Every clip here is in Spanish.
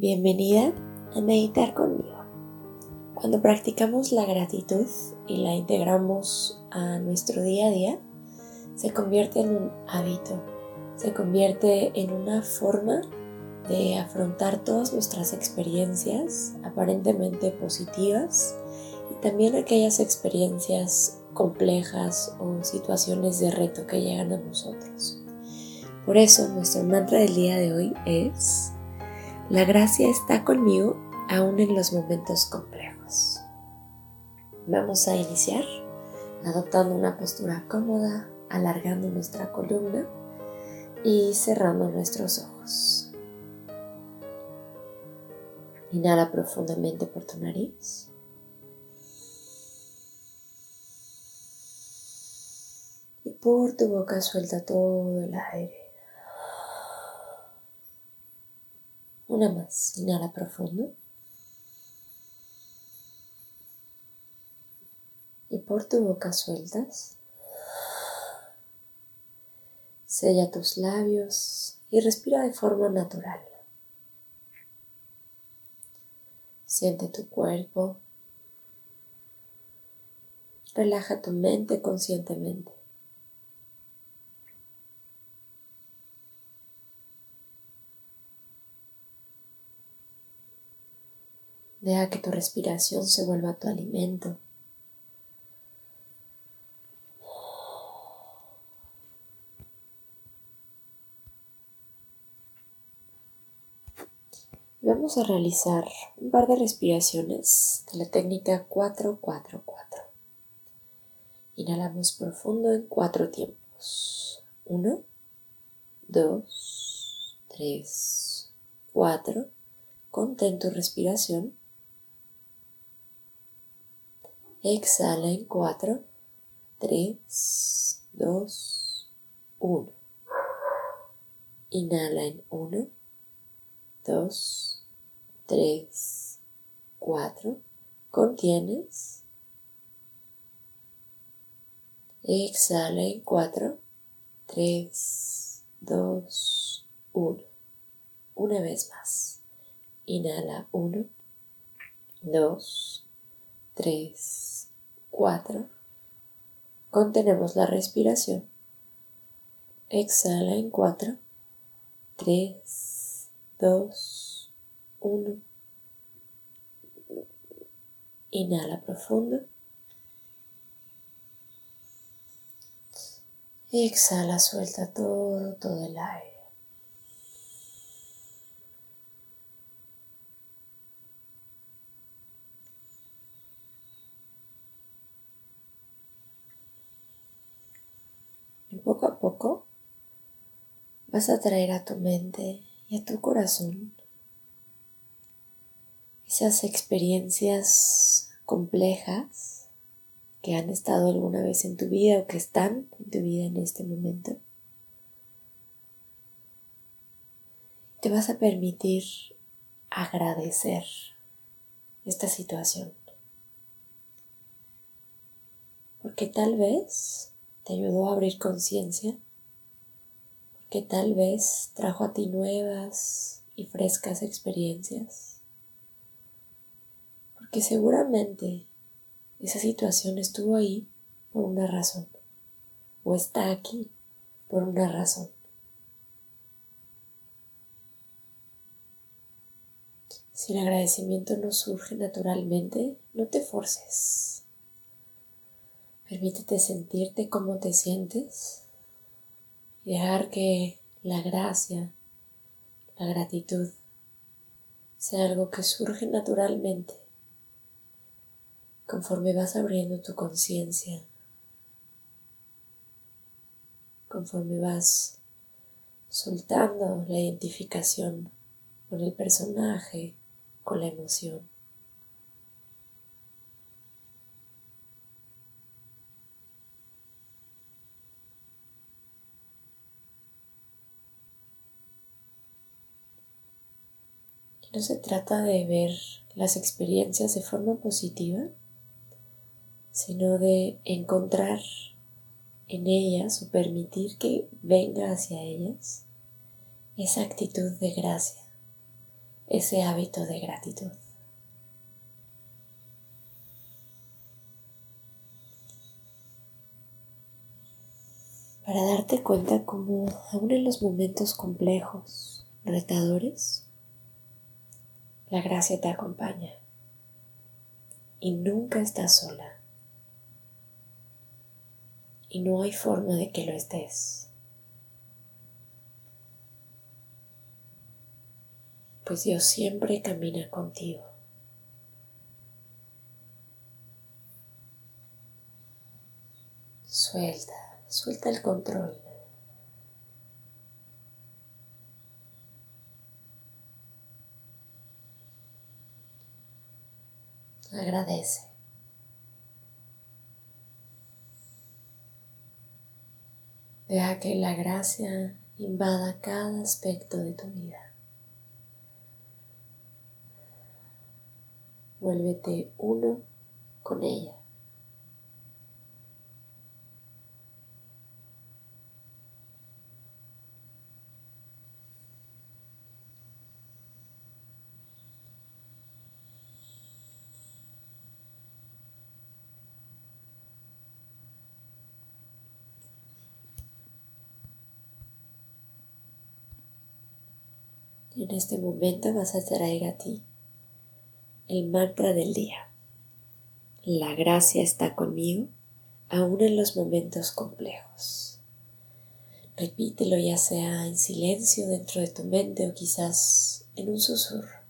Bienvenida a meditar conmigo. Cuando practicamos la gratitud y la integramos a nuestro día a día, se convierte en un hábito, se convierte en una forma de afrontar todas nuestras experiencias aparentemente positivas y también aquellas experiencias complejas o situaciones de reto que llegan a nosotros. Por eso nuestro mantra del día de hoy es la gracia está conmigo aún en los momentos complejos. Vamos a iniciar adoptando una postura cómoda, alargando nuestra columna y cerrando nuestros ojos. Inhala profundamente por tu nariz. Y por tu boca suelta todo el aire. Una más. Inhala profundo. Y por tu boca sueltas. Sella tus labios y respira de forma natural. Siente tu cuerpo. Relaja tu mente conscientemente. Deja que tu respiración se vuelva tu alimento. Vamos a realizar un par de respiraciones de la técnica 4-4-4. Inhalamos profundo en cuatro tiempos. 1, 2, 3, 4. Contén tu respiración. Exhala en 4, 3, 2, 1. Inhala en 1, 2, 3, 4. Contienes. Exhala en 4, 3, 2, 1. Una vez más. Inhala 1, 2, 3, 4. Contenemos la respiración. Exhala en 4, 3, 2, 1. Inhala profundo. Exhala, suelta todo, todo el aire. Vas a traer a tu mente y a tu corazón esas experiencias complejas que han estado alguna vez en tu vida o que están en tu vida en este momento. Te vas a permitir agradecer esta situación. Porque tal vez te ayudó a abrir conciencia, porque tal vez trajo a ti nuevas y frescas experiencias, porque seguramente esa situación estuvo ahí por una razón, o está aquí por una razón. Si el agradecimiento no surge naturalmente, no te forces. Permítete sentirte como te sientes dejar que la gracia, la gratitud, sea algo que surge naturalmente conforme vas abriendo tu conciencia, conforme vas soltando la identificación con el personaje, con la emoción. No se trata de ver las experiencias de forma positiva, sino de encontrar en ellas o permitir que venga hacia ellas esa actitud de gracia, ese hábito de gratitud. Para darte cuenta cómo aún en los momentos complejos, retadores, la gracia te acompaña y nunca estás sola. Y no hay forma de que lo estés. Pues Dios siempre camina contigo. Suelta, suelta el control. Agradece. Deja que la gracia invada cada aspecto de tu vida. Vuélvete uno con ella. En este momento vas a traer a ti el mantra del día. La gracia está conmigo aún en los momentos complejos. Repítelo ya sea en silencio dentro de tu mente o quizás en un susurro.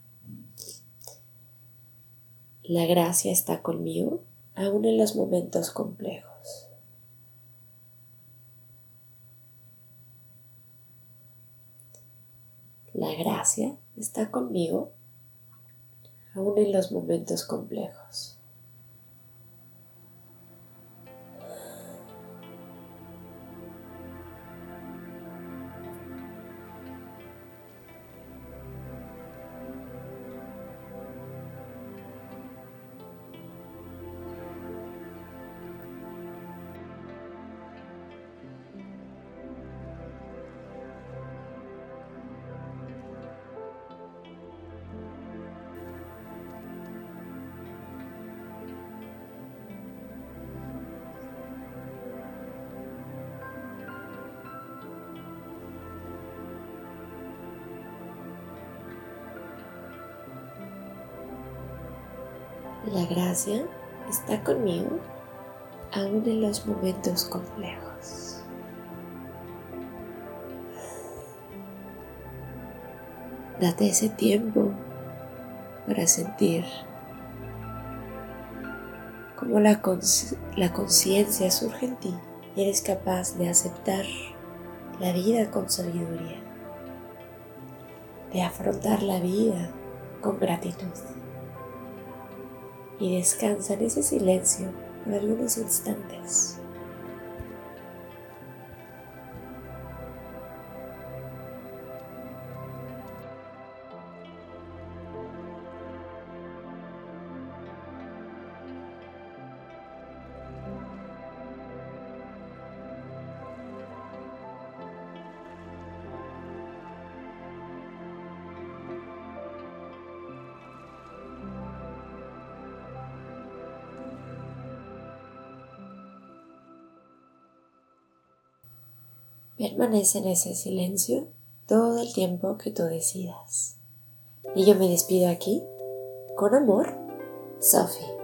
La gracia está conmigo aún en los momentos complejos. La gracia está conmigo aún en los momentos complejos. La gracia está conmigo aún en los momentos complejos. Date ese tiempo para sentir cómo la conciencia surge en ti y eres capaz de aceptar la vida con sabiduría, de afrontar la vida con gratitud y descansa en ese silencio por algunos instantes. Permanece en ese silencio todo el tiempo que tú decidas. Y yo me despido aquí, con amor, Sophie.